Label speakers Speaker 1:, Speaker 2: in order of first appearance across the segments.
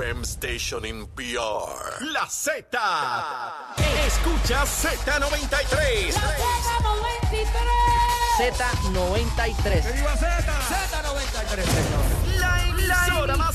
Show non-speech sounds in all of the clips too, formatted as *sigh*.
Speaker 1: FM station in PR.
Speaker 2: La Z. Escucha Z93.
Speaker 3: Z93.
Speaker 4: Z93, señor.
Speaker 2: La emisora más,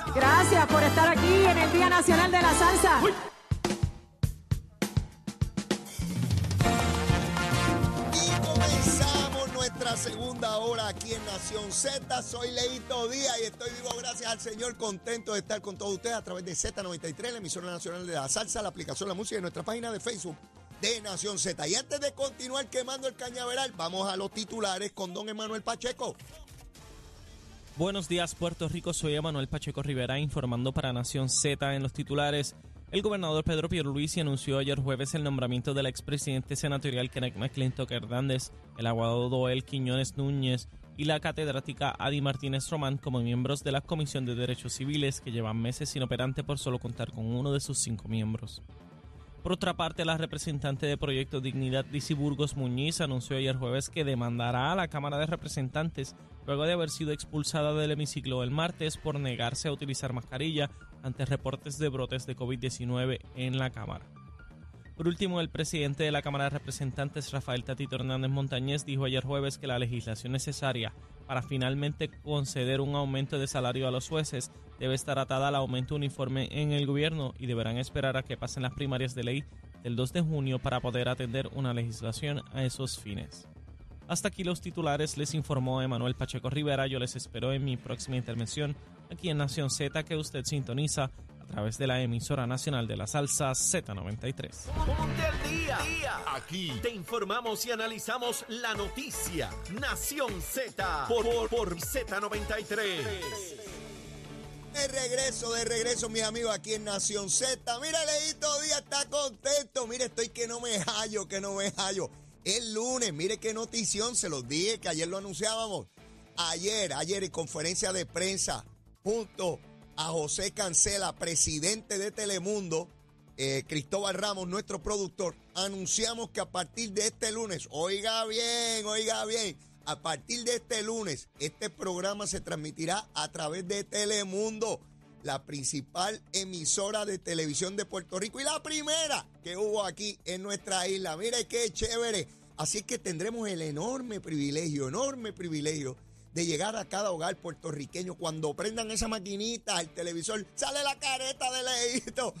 Speaker 5: Gracias por estar aquí en el Día Nacional de la Salsa.
Speaker 4: Y comenzamos nuestra segunda hora aquí en Nación Z. Soy Leito Díaz y estoy vivo gracias al Señor, contento de estar con todos ustedes a través de Z93, la emisora nacional de la salsa, la aplicación La Música y nuestra página de Facebook de Nación Z. Y antes de continuar quemando el cañaveral, vamos a los titulares con don Emanuel Pacheco.
Speaker 6: Buenos días, Puerto Rico. Soy Emanuel Pacheco Rivera informando para Nación Z en los titulares. El gobernador Pedro Pierluisi anunció ayer jueves el nombramiento del expresidente senatorial Kenneth McClintock Hernández, el abogado Doel Quiñones Núñez y la catedrática Adi Martínez Román como miembros de la Comisión de Derechos Civiles que llevan meses inoperante por solo contar con uno de sus cinco miembros. Por otra parte, la representante de Proyecto Dignidad, Dicy Burgos Muñiz, anunció ayer jueves que demandará a la Cámara de Representantes luego de haber sido expulsada del hemiciclo el martes por negarse a utilizar mascarilla ante reportes de brotes de COVID-19 en la Cámara. Por último, el presidente de la Cámara de Representantes, Rafael Tatito Hernández Montañez, dijo ayer jueves que la legislación necesaria para finalmente conceder un aumento de salario a los jueces debe estar atada al aumento uniforme en el gobierno y deberán esperar a que pasen las primarias de ley del 2 de junio para poder atender una legislación a esos fines. Hasta aquí los titulares, les informó Emanuel Pacheco Rivera. Yo les espero en mi próxima intervención aquí en Nación Z que usted sintoniza a través de la emisora nacional de la salsa Z93.
Speaker 2: Ponte al día. Aquí te informamos y analizamos la noticia. Nación Z por, por, por Z93.
Speaker 4: De regreso, de regreso, mis amigos, aquí en Nación Z. Mira, Leito Díaz está contento. Mire, estoy que no me hallo, que no me hallo. El lunes, mire qué notición, se los dije que ayer lo anunciábamos. Ayer, ayer en conferencia de prensa, junto a José Cancela, presidente de Telemundo, eh, Cristóbal Ramos, nuestro productor, anunciamos que a partir de este lunes, oiga bien, oiga bien, a partir de este lunes, este programa se transmitirá a través de Telemundo, la principal emisora de televisión de Puerto Rico y la primera que hubo aquí en nuestra isla. Mire qué chévere. Así que tendremos el enorme privilegio, enorme privilegio de llegar a cada hogar puertorriqueño. Cuando prendan esa maquinita, el televisor, sale la careta de Leito.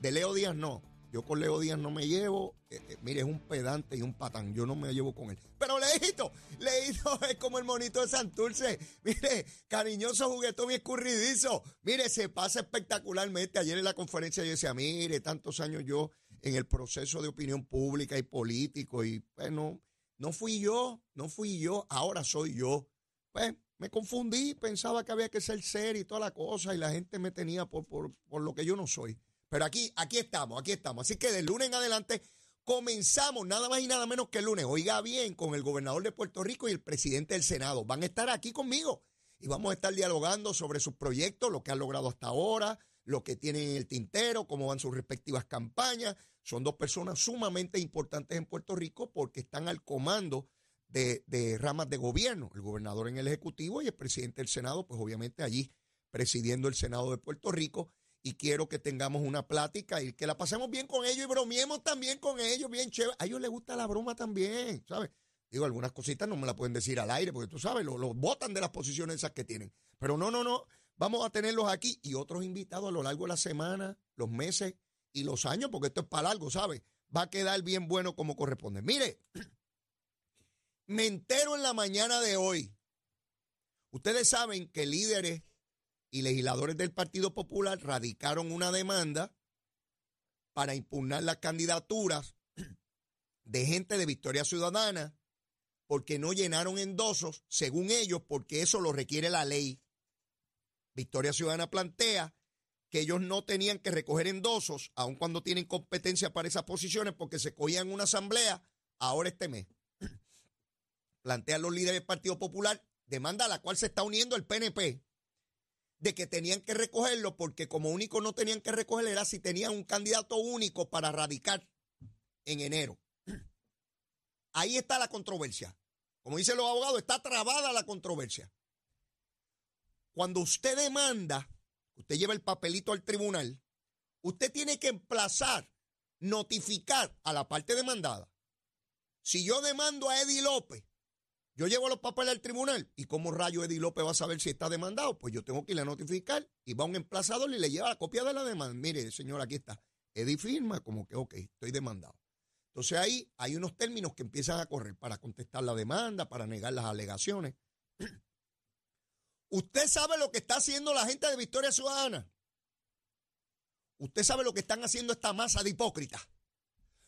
Speaker 4: De Leo Díaz no. Yo con Leo Díaz no me llevo. Eh, eh, mire, es un pedante y un patán. Yo no me llevo con él. Pero Leito, Leito *laughs* es como el monito de Santurce. Mire, cariñoso, juguetón y escurridizo. Mire, se pasa espectacularmente. Ayer en la conferencia yo decía, mire, tantos años yo en el proceso de opinión pública y político. Y bueno, no fui yo, no fui yo, ahora soy yo. Pues me confundí, pensaba que había que ser serio y toda la cosa, y la gente me tenía por, por, por lo que yo no soy. Pero aquí, aquí estamos, aquí estamos. Así que del lunes en adelante comenzamos nada más y nada menos que el lunes. Oiga bien, con el gobernador de Puerto Rico y el presidente del Senado. Van a estar aquí conmigo y vamos a estar dialogando sobre sus proyectos, lo que han logrado hasta ahora, lo que tienen en el tintero, cómo van sus respectivas campañas. Son dos personas sumamente importantes en Puerto Rico porque están al comando de, de ramas de gobierno, el gobernador en el Ejecutivo y el presidente del Senado, pues obviamente allí presidiendo el Senado de Puerto Rico. Y quiero que tengamos una plática y que la pasemos bien con ellos y bromeemos también con ellos, bien chévere. A ellos les gusta la broma también, ¿sabes? Digo, algunas cositas no me las pueden decir al aire, porque tú sabes, lo botan de las posiciones esas que tienen. Pero no, no, no. Vamos a tenerlos aquí y otros invitados a lo largo de la semana, los meses y los años, porque esto es para largo, ¿sabes? Va a quedar bien bueno como corresponde. Mire, me entero en la mañana de hoy. Ustedes saben que líderes y legisladores del Partido Popular radicaron una demanda para impugnar las candidaturas de gente de Victoria Ciudadana porque no llenaron endosos, según ellos, porque eso lo requiere la ley. Victoria Ciudadana plantea que ellos no tenían que recoger endosos, aun cuando tienen competencia para esas posiciones, porque se cogían una asamblea ahora este mes. Plantean los líderes del Partido Popular, demanda a la cual se está uniendo el PNP, de que tenían que recogerlo porque como único no tenían que recoger era si tenían un candidato único para radicar en enero. Ahí está la controversia. Como dicen los abogados, está trabada la controversia. Cuando usted demanda, usted lleva el papelito al tribunal, usted tiene que emplazar, notificar a la parte demandada. Si yo demando a Eddie López yo llevo los papeles al tribunal y como rayo Eddie López va a saber si está demandado, pues yo tengo que ir a notificar y va un emplazador y le lleva la copia de la demanda. Mire, señor, aquí está. Eddie firma como que, ok, estoy demandado. Entonces ahí hay unos términos que empiezan a correr para contestar la demanda, para negar las alegaciones. Usted sabe lo que está haciendo la gente de Victoria Ciudadana. Usted sabe lo que están haciendo esta masa de hipócritas.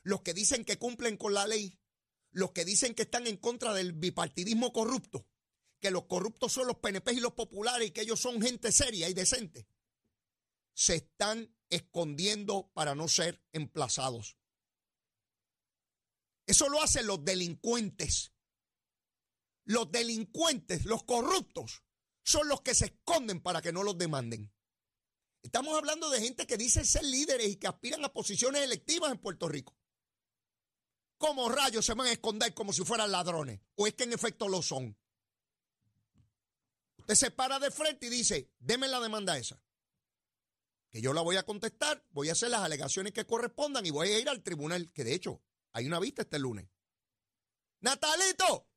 Speaker 4: Los que dicen que cumplen con la ley los que dicen que están en contra del bipartidismo corrupto, que los corruptos son los PNP y los populares y que ellos son gente seria y decente, se están escondiendo para no ser emplazados. Eso lo hacen los delincuentes. Los delincuentes, los corruptos, son los que se esconden para que no los demanden. Estamos hablando de gente que dice ser líderes y que aspiran a posiciones electivas en Puerto Rico. ¿Cómo rayos se van a esconder como si fueran ladrones? ¿O es que en efecto lo son? Usted se para de frente y dice, deme la demanda esa. Que yo la voy a contestar, voy a hacer las alegaciones que correspondan y voy a ir al tribunal, que de hecho hay una vista este lunes. Natalito,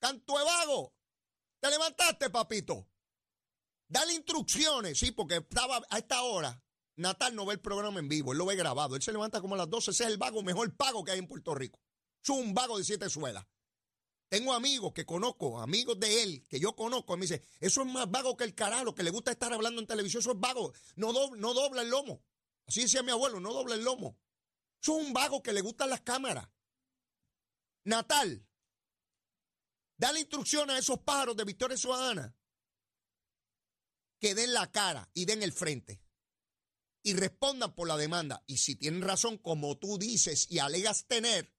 Speaker 4: canto vago, te levantaste, papito. Dale instrucciones, sí, porque estaba a esta hora Natal no ve el programa en vivo, él lo ve grabado. Él se levanta como a las 12, ese es el vago mejor pago que hay en Puerto Rico. Es un vago de siete suelas. Tengo amigos que conozco, amigos de él, que yo conozco, y me dice, eso es más vago que el carajo, que le gusta estar hablando en televisión, eso es vago, no, dobla el lomo. Así decía mi abuelo, no dobla el lomo. Es un vago que le gustan las cámaras. Natal, dale instrucción a esos pájaros de Victoria Ciudadana que den la cara y den el frente y respondan por la demanda. Y si tienen razón, como tú dices y alegas tener,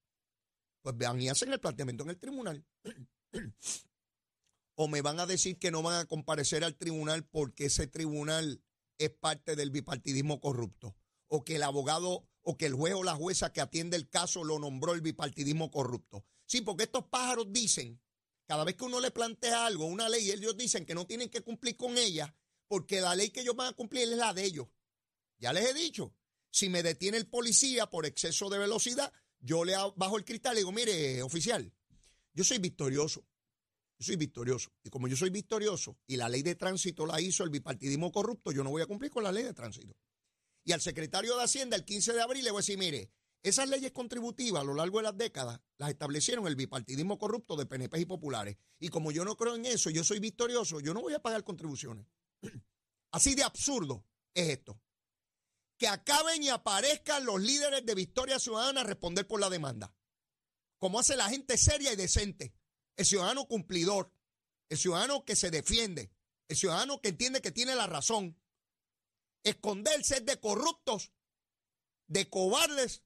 Speaker 4: pues vean y hacen el planteamiento en el tribunal. *clears throat* o me van a decir que no van a comparecer al tribunal porque ese tribunal es parte del bipartidismo corrupto. O que el abogado o que el juez o la jueza que atiende el caso lo nombró el bipartidismo corrupto. Sí, porque estos pájaros dicen, cada vez que uno le plantea algo, una ley, ellos dicen que no tienen que cumplir con ella porque la ley que ellos van a cumplir es la de ellos. Ya les he dicho, si me detiene el policía por exceso de velocidad, yo le bajo el cristal y digo, mire, oficial, yo soy victorioso. Yo soy victorioso. Y como yo soy victorioso y la ley de tránsito la hizo el bipartidismo corrupto, yo no voy a cumplir con la ley de tránsito. Y al secretario de Hacienda el 15 de abril le voy a decir, mire, esas leyes contributivas a lo largo de las décadas las establecieron el bipartidismo corrupto de PNP y populares. Y como yo no creo en eso, yo soy victorioso, yo no voy a pagar contribuciones. *clears throat* Así de absurdo es esto que acaben y aparezcan los líderes de Victoria Ciudadana a responder por la demanda. Como hace la gente seria y decente. El ciudadano cumplidor. El ciudadano que se defiende. El ciudadano que entiende que tiene la razón. Esconderse de corruptos, de cobardes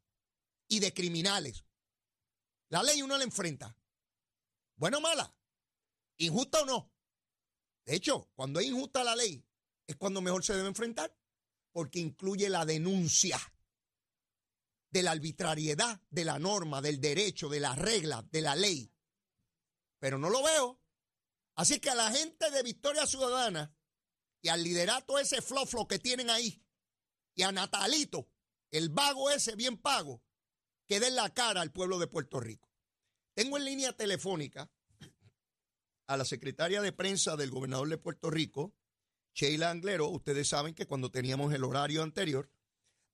Speaker 4: y de criminales. La ley uno la enfrenta. Buena o mala. Injusta o no. De hecho, cuando es injusta la ley, es cuando mejor se debe enfrentar porque incluye la denuncia de la arbitrariedad de la norma, del derecho, de las reglas, de la ley. Pero no lo veo. Así que a la gente de Victoria Ciudadana y al liderato ese floflo que tienen ahí y a Natalito, el vago ese bien pago, que den la cara al pueblo de Puerto Rico. Tengo en línea telefónica a la secretaria de prensa del gobernador de Puerto Rico, Sheila Anglero, ustedes saben que cuando teníamos el horario anterior,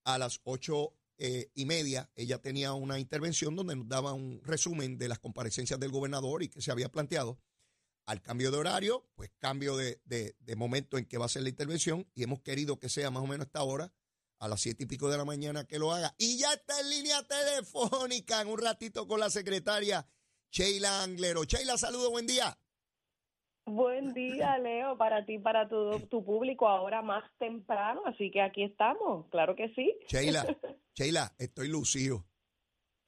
Speaker 4: a las ocho eh, y media, ella tenía una intervención donde nos daba un resumen de las comparecencias del gobernador y que se había planteado. Al cambio de horario, pues cambio de, momento en que va a ser la intervención y hemos querido que sea más o menos esta hora, a las siete y pico de la mañana que lo haga. Y ya está en línea telefónica en un ratito con la secretaria Sheila Anglero. Sheila, saludo, buen día.
Speaker 7: Buen día, Leo, para ti, para tu, tu público, ahora más temprano, así que aquí estamos, claro que sí.
Speaker 4: Sheila, *laughs* Sheila, estoy lucido.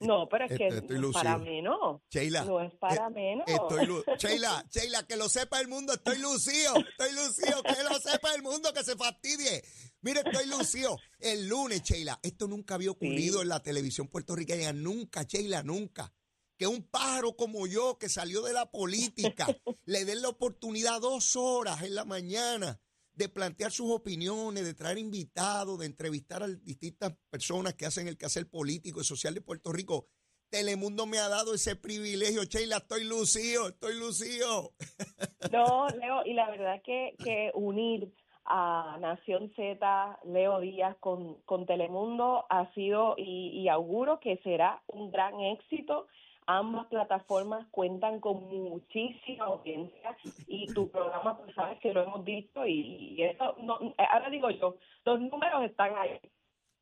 Speaker 7: No, pero es que
Speaker 4: Estoy-
Speaker 7: no es para menos.
Speaker 4: Sheila.
Speaker 7: No es para
Speaker 4: eh,
Speaker 7: menos.
Speaker 4: Estoy Sheila, Sheila, que lo sepa el mundo, estoy lucido, estoy lucido, que lo sepa el mundo, que se fastidie. Mire, estoy lucido. El lunes, Sheila, esto nunca había ocurrido
Speaker 7: Sí.
Speaker 4: en la televisión puertorriqueña, nunca, Sheila, nunca. Que un pájaro como yo, que salió de la política, *laughs* le den la oportunidad dos horas en la mañana de plantear sus opiniones, de traer invitados, de entrevistar a distintas personas que hacen el quehacer político y social de Puerto Rico. Telemundo me ha dado ese privilegio, Sheila, estoy lucido, estoy lucido. *laughs*
Speaker 7: No, Leo, y la verdad que, que unir a Nación Z, Leo Díaz con, con Telemundo ha sido y, y auguro que será un gran éxito. Ambas plataformas cuentan con muchísima audiencia y tu programa, pues sabes que lo hemos visto y, y eso, no, ahora digo yo, los números están ahí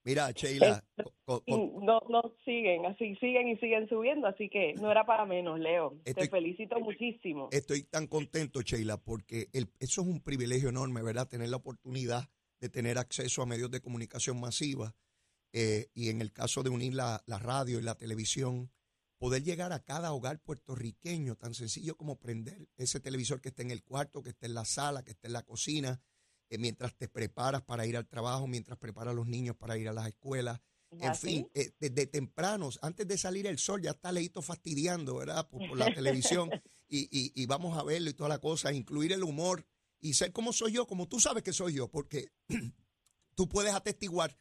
Speaker 4: Mira, Sheila,
Speaker 7: no, no siguen, así siguen y siguen subiendo, así que no era para menos, Leo.
Speaker 4: Estoy-
Speaker 7: Te felicito muchísimo.
Speaker 4: estoy tan contento, Sheila, porque el- eso es un privilegio enorme, ¿verdad? Tener la oportunidad de tener acceso a medios de comunicación masiva eh, y en el caso de unir la, la radio y la televisión, poder llegar a cada hogar puertorriqueño, tan sencillo como prender ese televisor que esté en el cuarto, que esté en la sala, que esté en la cocina, eh, mientras te preparas para ir al trabajo, mientras preparas a los niños para ir a las escuelas. En
Speaker 7: ¿Así?
Speaker 4: fin, eh, desde tempranos, antes de salir el sol, ya está Leito fastidiando, ¿verdad? Por, por la televisión *laughs* y, y- y vamos a verlo y toda la cosa, incluir el humor y ser como soy yo, como tú sabes que soy yo, porque *clears throat* tú puedes atestiguar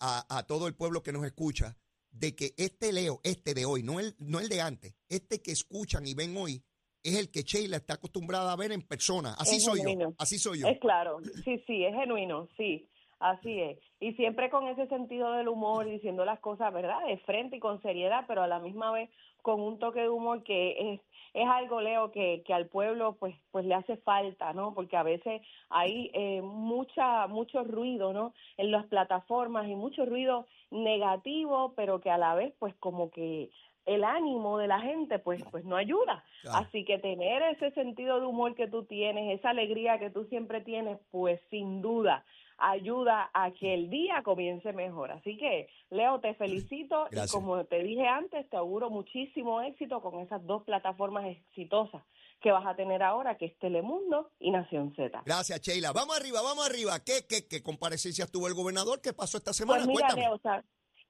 Speaker 4: a, a todo el pueblo que nos escucha de que este Leo, este de hoy, no el, no el de antes, este que escuchan y ven hoy, es el que Sheila está acostumbrada a ver en persona. Así
Speaker 7: Es
Speaker 4: soy yo, así soy yo.
Speaker 7: Es claro, sí, sí, es genuino, sí, así es. Y siempre con ese sentido del humor, diciendo las cosas, ¿verdad? De frente y con seriedad, pero a la misma vez con un toque de humor que es es algo, Leo, que, que al pueblo pues pues le hace falta, ¿no? Porque a veces hay eh, mucha mucho ruido, ¿no? En las plataformas y mucho ruido negativo, pero que a la vez pues como que el ánimo de la gente pues pues no ayuda.
Speaker 4: Claro.
Speaker 7: Así que tener ese sentido de humor que tú tienes, esa alegría que tú siempre tienes, pues sin duda ayuda a que el día comience mejor. Así que, Leo, te felicito
Speaker 4: Gracias.
Speaker 7: y como te dije antes, te auguro muchísimo éxito con esas dos plataformas exitosas que vas a tener ahora, que es Telemundo y Nación Z.
Speaker 4: Gracias, Sheila. Vamos arriba, vamos arriba. ¿Qué, qué, qué comparecencias tuvo el gobernador? ¿Qué pasó esta semana?
Speaker 7: Pues mira. Leo,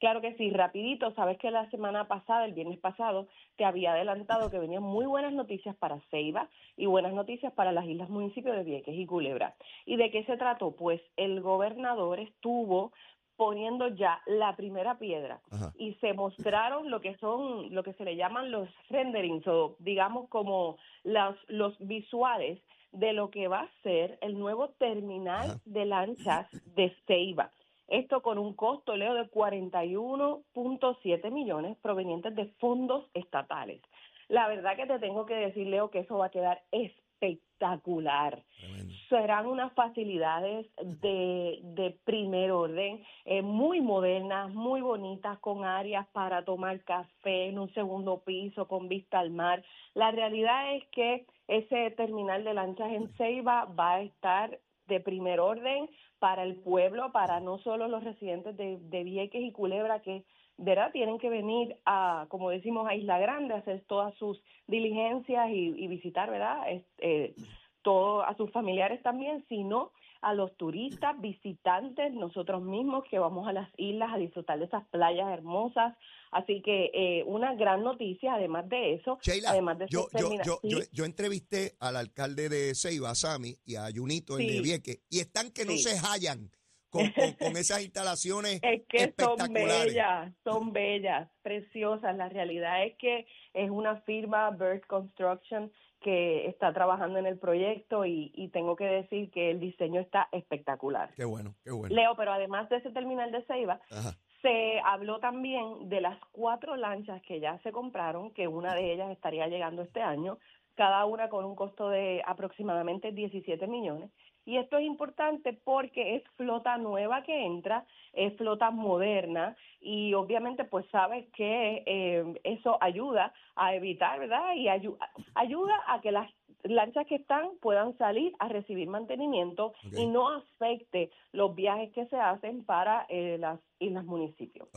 Speaker 7: claro que sí, rapidito, sabes que la semana pasada, el viernes pasado, te había adelantado que venían muy buenas noticias para Ceiba y buenas noticias para las islas municipios de Vieques y Culebra. ¿Y de qué se trató? Pues el gobernador estuvo poniendo ya la primera piedra
Speaker 4: Ajá.
Speaker 7: y se mostraron lo que son, lo que se le llaman los renderings o digamos como los, los visuales de lo que va a ser el nuevo terminal
Speaker 4: Ajá.
Speaker 7: de lanchas de Ceiba. Esto con un costo, Leo, de 41.7 millones provenientes de fondos estatales. La verdad que te tengo que decir, Leo, que eso va a quedar espectacular
Speaker 4: Tremendo.
Speaker 7: serán unas facilidades de, de primer orden, eh, muy modernas, muy bonitas, con áreas para tomar café en un segundo piso, con vista al mar. La realidad es que ese terminal de lanchas en Ceiba va a estar de primer orden para el pueblo, para no solo los residentes de, de Vieques y Culebra, que ¿verdad? Tienen que venir a, como decimos, a Isla Grande, a hacer todas sus diligencias y, visitar, ¿verdad? Este, todo a sus familiares también, sino a los turistas, visitantes, nosotros mismos que vamos a las islas a disfrutar de esas playas hermosas. Así que eh, una gran noticia, además de eso,
Speaker 4: Sheila,
Speaker 7: además de
Speaker 4: yo, yo, yo,
Speaker 7: Sí,
Speaker 4: yo, yo entrevisté al alcalde de Ceiba, Sami, y a Junito,
Speaker 7: Sí.
Speaker 4: Vieques, y están que no
Speaker 7: Sí.
Speaker 4: se hallan con, *laughs* con, con esas instalaciones
Speaker 7: Es que son bellas, son bellas, preciosas. La realidad es que es una firma, Bird Construction, que está trabajando en el proyecto y, y tengo que decir que el diseño está espectacular.
Speaker 4: Qué bueno, qué bueno.
Speaker 7: Leo, pero además de ese terminal de Ceiba,
Speaker 4: Ajá.
Speaker 7: se habló también de las cuatro lanchas que ya se compraron, que una de ellas estaría llegando este año, cada una con un costo de aproximadamente 17 millones. Y esto es importante porque es flota nueva que entra, es flota moderna y obviamente pues sabes que eh, eso ayuda a evitar, ¿verdad? Y ayu- ayuda a que las lanchas que están puedan salir a recibir mantenimiento y no afecte los viajes que se hacen para eh, las islas municipios.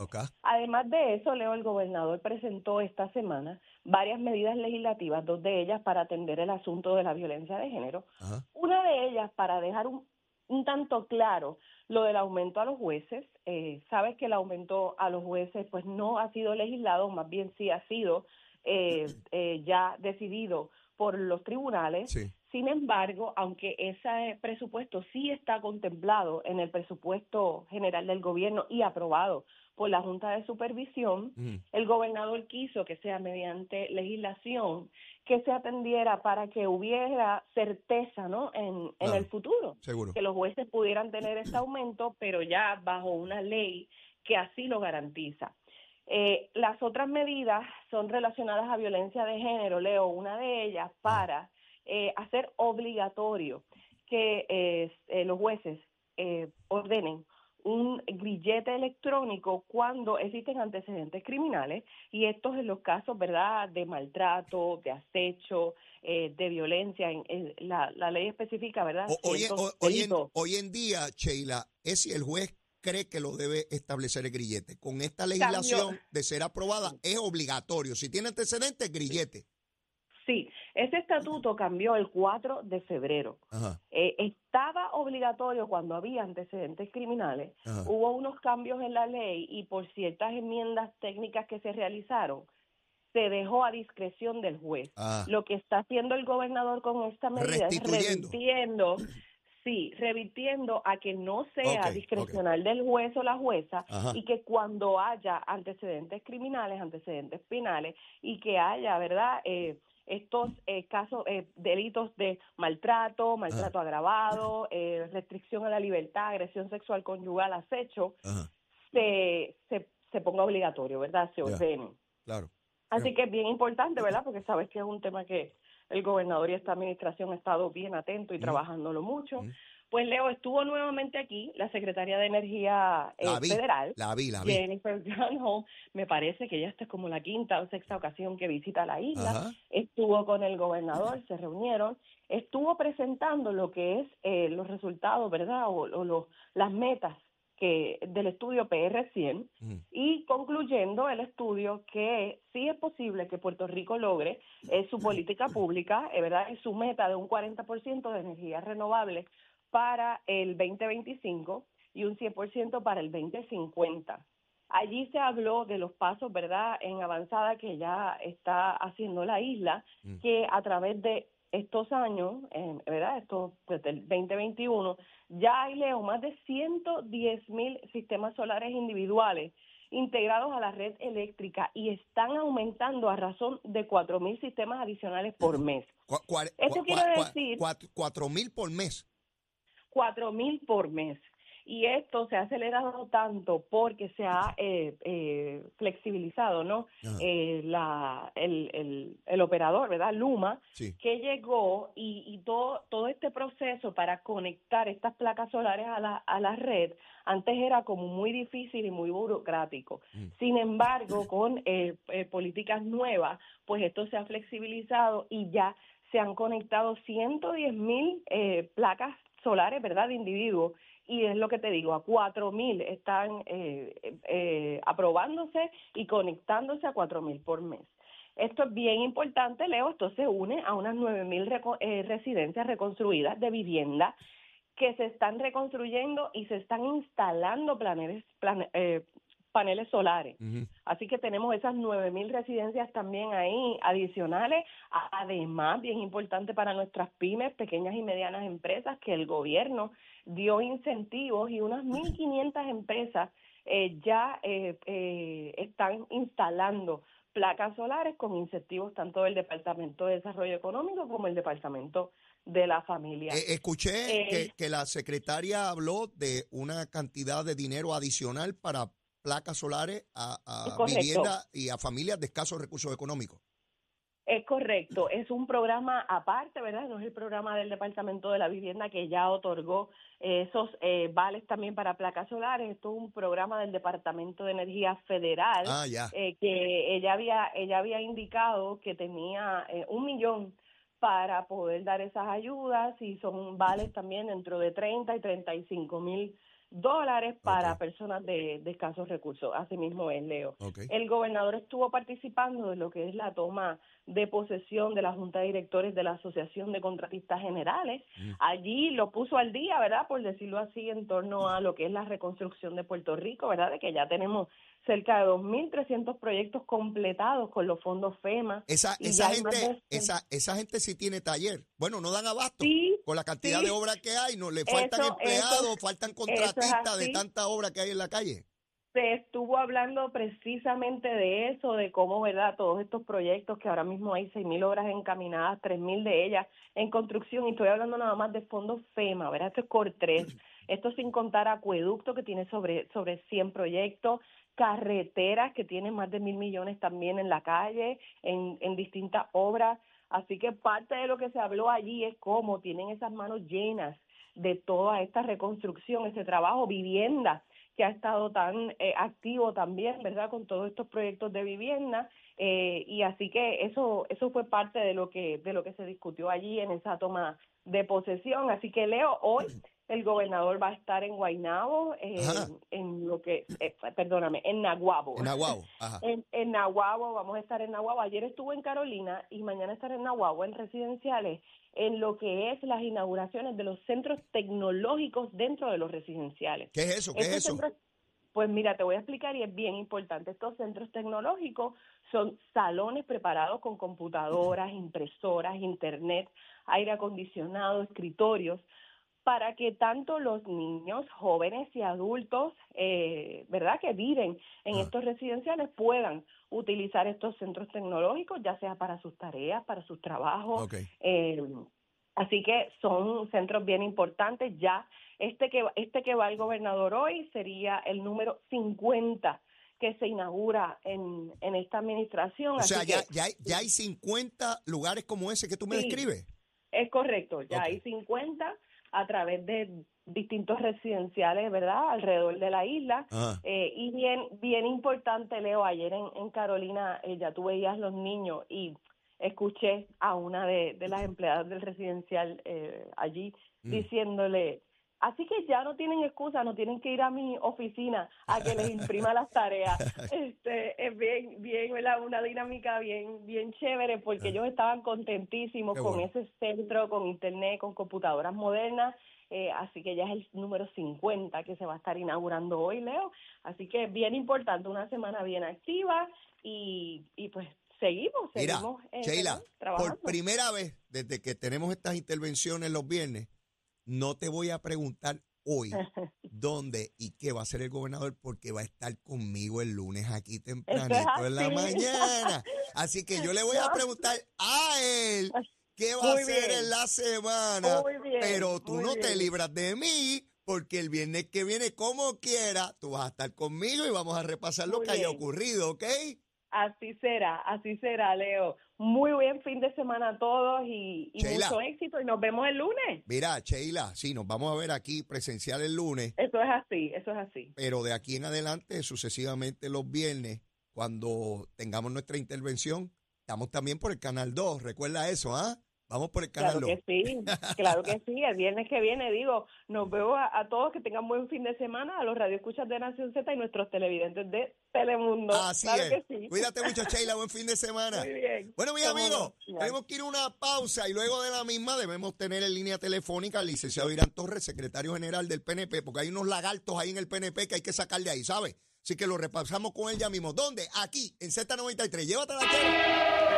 Speaker 7: Además de eso, Leo, el gobernador presentó esta semana varias medidas legislativas, dos de ellas para atender el asunto de la violencia de género, una de ellas para dejar un, un tanto claro lo del aumento a los jueces. Eh, sabes que el aumento a los jueces pues no ha sido legislado, más bien sí ha sido eh, *clears throat* eh, ya decidido por los tribunales.
Speaker 4: Sí.
Speaker 7: Sin embargo, aunque ese presupuesto sí está contemplado en el presupuesto general del gobierno y aprobado por la Junta de Supervisión,
Speaker 4: Ujú.
Speaker 7: el gobernador quiso que sea mediante legislación que se atendiera para que hubiera certeza ¿no? en, en el futuro,
Speaker 4: Seguro.
Speaker 7: que los jueces pudieran tener este aumento, pero ya bajo una ley que así lo garantiza. Eh, las otras medidas son relacionadas a violencia de género, Leo, una de ellas para eh, hacer obligatorio que eh, eh, los jueces eh, ordenen un grillete electrónico cuando existen antecedentes criminales y estos en los casos, ¿verdad?, de maltrato, de acecho, eh, de violencia, en, en la, la ley específica, ¿verdad?
Speaker 4: O- hoy, en-
Speaker 7: Ciertos
Speaker 4: hoy en,
Speaker 7: delitos.
Speaker 4: hoy en día, Sheila, es si el juez cree que lo debe establecer el grillete. Con esta legislación de ser aprobada, es obligatorio. Si tiene antecedentes, grillete.
Speaker 7: Sí, ese estatuto cambió el 4 de febrero. Eh, estaba obligatorio cuando había antecedentes criminales.
Speaker 4: Ajá.
Speaker 7: Hubo unos cambios en la ley y por ciertas enmiendas técnicas que se realizaron, se dejó a discreción del juez.
Speaker 4: Ah.
Speaker 7: Lo que está haciendo el gobernador con esta medida es revirtiendo, *clears throat* sí, revirtiendo a que no sea discrecional del juez o la jueza
Speaker 4: Ajá.
Speaker 7: y que cuando haya antecedentes criminales, antecedentes penales y que haya, ¿verdad? Eh, estos eh, casos, eh, delitos de maltrato, maltrato agravado, eh, restricción a la libertad, agresión sexual conyugal, acecho,
Speaker 4: Ajá.
Speaker 7: se, se, se ponga obligatorio, ¿verdad? Se
Speaker 4: Ya.
Speaker 7: ordenen.
Speaker 4: Claro.
Speaker 7: Así que es bien importante, ¿verdad? Porque sabes que es un tema que el gobernador y esta administración ha estado bien atento y
Speaker 4: Ujú.
Speaker 7: trabajándolo mucho.
Speaker 4: Ujú.
Speaker 7: Pues Leo, estuvo nuevamente aquí la secretaria de Energía eh,
Speaker 4: La vi,
Speaker 7: Federal,
Speaker 4: la vi, la vi.
Speaker 7: Jennifer *laughs* Granholm. Me parece que ya esta es como la quinta o sexta ocasión que visita la isla.
Speaker 4: Ajá.
Speaker 7: Estuvo con el gobernador, se reunieron, estuvo presentando lo que es eh, los resultados, ¿verdad? O, o los- las metas que del estudio PR100
Speaker 4: Ujú.
Speaker 7: y concluyendo el estudio que sí es posible que Puerto Rico logre eh, su política *clears throat* pública, eh, ¿verdad? Y su meta de un 40% de energías renovables para el 2025 y un 100% para el 2050. Allí se habló de los pasos, ¿verdad?, en avanzada que ya está haciendo la isla,
Speaker 4: Mm.
Speaker 7: que a través de estos años, eh, ¿verdad?, estos, pues, del 2021, ya hay, Leo, más de 110 mil sistemas solares individuales integrados a la red eléctrica y están aumentando a razón de 4 mil sistemas adicionales por mes.
Speaker 4: Cua-
Speaker 7: quiere decir-
Speaker 4: cuatro, cuatro mil por mes.
Speaker 7: cuatro mil por mes. Y esto se ha acelerado tanto porque se ha eh, eh, flexibilizado, ¿no? Eh, la, el, el, el operador, ¿verdad? Luma,
Speaker 4: Sí.
Speaker 7: que llegó y, y todo, todo este proceso para conectar estas placas solares a la, a la red, antes era como muy difícil y muy burocrático.
Speaker 4: Mm.
Speaker 7: Sin embargo, con eh, eh, políticas nuevas, pues esto se ha flexibilizado y ya se han conectado 110 mil eh, placas solares, ¿verdad?, de individuos. Y es lo que te digo, a 4 mil están eh, eh, aprobándose y conectándose a 4 mil por mes. Esto es bien importante, Leo. Esto se une a unas 9 mil residencias reconstruidas de vivienda que se están reconstruyendo y se están instalando planeles, plane- eh, paneles solares. Así que tenemos esas 9 mil residencias también ahí adicionales. Además, bien importante para nuestras pymes, pequeñas y medianas empresas, que el gobierno dio incentivos y unas 1.500 empresas eh, ya eh, eh, están instalando placas solares con incentivos tanto del Departamento de Desarrollo Económico como el Departamento de la Familia.
Speaker 4: Eh, escuché
Speaker 7: Eh,
Speaker 4: que, que la secretaria habló de una cantidad de dinero adicional para placas solares a, a
Speaker 7: Correcto.
Speaker 4: vivienda y a familias de escasos recursos económicos.
Speaker 7: Es correcto, es un programa aparte, ¿verdad? No es el programa del Departamento de la Vivienda que ya otorgó eh, esos eh, vales también para placas solares. Esto es un programa del Departamento de Energía Federal
Speaker 4: Ah, ya.
Speaker 7: eh, que ella había ella había indicado que tenía eh, un millón para poder dar esas ayudas y son vales también dentro de 30 y 35 mil dólares para personas de, de escasos recursos. Así mismo es, Leo. El gobernador estuvo participando de lo que es la toma de posesión de la Junta de Directores de la Asociación de Contratistas Generales.
Speaker 4: Mm.
Speaker 7: Allí lo puso al día, ¿verdad? Por decirlo así, en torno a lo que es la reconstrucción de Puerto Rico, ¿verdad? De que ya tenemos cerca de 2.300 proyectos completados con los fondos FEMA.
Speaker 4: Esa, esa gente,
Speaker 7: de-
Speaker 4: esa, esa gente sí tiene taller. Bueno, no dan abasto.
Speaker 7: Sí,
Speaker 4: Con la cantidad
Speaker 7: sí.
Speaker 4: de obra que hay, no le faltan
Speaker 7: Eso-
Speaker 4: empleados,
Speaker 7: eso-
Speaker 4: faltan
Speaker 7: es
Speaker 4: contratistas de tanta obra que hay en la calle.
Speaker 7: se estuvo hablando precisamente de eso, de cómo, ¿verdad? Todos estos proyectos que ahora mismo hay 6.000 obras encaminadas, 3.000 de ellas en construcción, y estoy hablando nada más de fondos FEMA, ¿verdad? Esto es COR 3, *clears throat* esto sin contar acueducto que tiene sobre, sobre 100 proyectos, carreteras que tienen más de mil millones también en la calle, en, en distintas obras. Así que parte de lo que se habló allí es cómo tienen esas manos llenas de toda esta reconstrucción, ese trabajo, vivienda que ha estado tan eh, activo también, ¿verdad? Con todos estos proyectos de vivienda eh, y así que eso eso fue parte de lo que de lo que se discutió allí en esa toma de posesión. Así que Leo, hoy *clears throat* el gobernador va a estar en Guaynabo, eh, en lo que, eh, perdóname, en Naguabo.
Speaker 4: En Aguao. Ajá. *laughs*
Speaker 7: En, en Nahuabo, vamos a estar en Nahuabo. Ayer estuvo en Carolina y mañana estaré en Nahuabo, en residenciales, en lo que es las inauguraciones de los centros tecnológicos dentro de los residenciales.
Speaker 4: ¿Qué es eso? ¿Qué es eso?
Speaker 7: centros- pues mira, te voy a explicar y es bien importante. Estos centros tecnológicos son salones preparados con computadoras, impresoras, internet, aire acondicionado, escritorios, para que tanto los niños, jóvenes y adultos, eh, ¿verdad?, que viven en
Speaker 4: Ah.
Speaker 7: estos residenciales puedan utilizar estos centros tecnológicos, ya sea para sus tareas, para sus trabajos.
Speaker 4: Ok.
Speaker 7: Eh, así que son centros bien importantes. Ya este que este que va el gobernador hoy sería el número 50 que se inaugura en, en esta administración.
Speaker 4: O sea,
Speaker 7: Así
Speaker 4: ya,
Speaker 7: que-
Speaker 4: ya, hay, ya hay 50 lugares como ese que tú me
Speaker 7: Sí.
Speaker 4: describes.
Speaker 7: Es correcto, ya hay 50 a través de distintos residenciales, ¿verdad? Alrededor de la isla.
Speaker 4: Ajá.
Speaker 7: Eh, y bien, bien importante, Leo, ayer en, en Carolina eh, ya tú veías los niños y escuché a una de, de las empleadas del residencial eh, allí
Speaker 4: Mm.
Speaker 7: diciéndole, así que ya no tienen excusa, no tienen que ir a mi oficina a que les imprima las tareas. *laughs* Este, es bien, bien, ¿verdad? Una dinámica bien, bien chévere porque ellos estaban contentísimos
Speaker 4: Qué
Speaker 7: con
Speaker 4: bueno.
Speaker 7: ese centro, con internet, con computadoras modernas. Eh, así que ya es el número 50 que se va a estar inaugurando hoy, Leo. Así que bien importante, una semana bien activa y, y pues seguimos,
Speaker 4: Mira,
Speaker 7: seguimos eh,
Speaker 4: Sheila,
Speaker 7: trabajando.
Speaker 4: por primera vez desde que tenemos estas intervenciones los viernes, no te voy a preguntar hoy *laughs* dónde y qué va a hacer el gobernador porque va a estar conmigo el lunes aquí tempranito en la mañana. Así que yo le voy a preguntar a él qué va
Speaker 7: Muy
Speaker 4: a hacer
Speaker 7: bien.
Speaker 4: en la semana.
Speaker 7: Bien,
Speaker 4: pero tú no te libras de mí porque el viernes que viene, como quiera, tú vas a estar conmigo y vamos a repasar lo
Speaker 7: Muy
Speaker 4: que haya ocurrido, ¿ok?
Speaker 7: Así será, así será, Leo. Muy buen fin de semana a todos y, y mucho éxito y nos vemos el lunes.
Speaker 4: Mira, Sheila, sí, nos vamos a ver aquí presencial el lunes,
Speaker 7: Eso es así, eso es así.
Speaker 4: pero de aquí en adelante, sucesivamente los viernes, cuando tengamos nuestra intervención, estamos también por el Canal 2. Recuerda eso, ¿ah? Vamos por el Canal
Speaker 7: Claro
Speaker 4: 2.
Speaker 7: que sí, claro que sí. El viernes que viene, digo, nos veo a, a todos que tengan buen fin de semana, a los radioescuchas de Nación Z y nuestros televidentes de Telemundo.
Speaker 4: Así
Speaker 7: claro
Speaker 4: es.
Speaker 7: que sí.
Speaker 4: Cuídate mucho, Sheila. Buen fin de semana.
Speaker 7: Muy bien.
Speaker 4: Bueno, mis amigos, tenemos que ir a una pausa y luego de la misma debemos tener en línea telefónica al licenciado Irán Torres, secretario general del PNP, porque hay unos lagartos ahí en el PNP que hay que sacar de ahí, ¿sabe? Así que lo repasamos con él ya mismo. ¿Dónde? Aquí, en Z93. Llévatela, Chelo.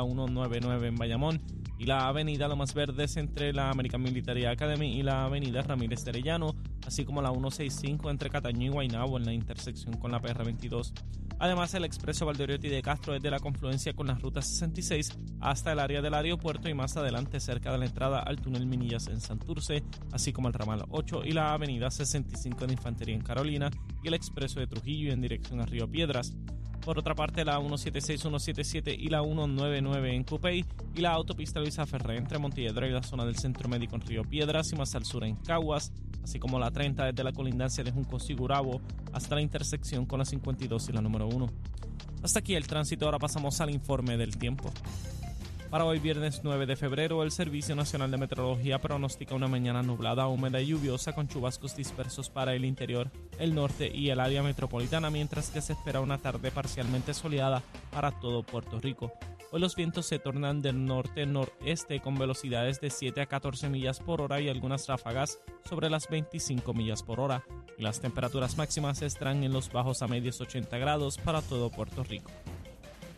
Speaker 6: 199 en Bayamón, y la avenida Lomas Verdes entre la American Military Academy y la avenida Ramírez Terellano, así como la 165 entre Cataño y Guaynabo en la intersección con la PR22. Además, el expreso Valdeoriotti de Castro es de la confluencia con la ruta 66 hasta el área del aeropuerto y más adelante cerca de la entrada al túnel Minillas en Santurce, así como el ramal 8 y la avenida 65 de Infantería en Carolina y el expreso de Trujillo en dirección a Río Piedras. Por otra parte, la 176, 177 y la 199 en Cupey y la autopista Luisa Ferré entre Montelledra y la zona del Centro Médico en Río Piedras y más al sur en Caguas, así como la 30 desde la colindancia de Junco Sigurabo hasta la intersección con la 52 y la número 1. Hasta aquí el tránsito, ahora pasamos al informe del tiempo. Para hoy viernes 9 de febrero, el Servicio Nacional de Meteorología pronostica una mañana nublada, húmeda y lluviosa con chubascos dispersos para el interior, el norte y el área metropolitana, mientras que se espera una tarde parcialmente soleada para todo Puerto Rico. Hoy los vientos se tornan del norte-noreste con velocidades de 7 a 14 millas por hora y algunas ráfagas sobre las 25 millas por hora. Las temperaturas máximas estarán en los bajos a medios 80 grados para todo Puerto Rico.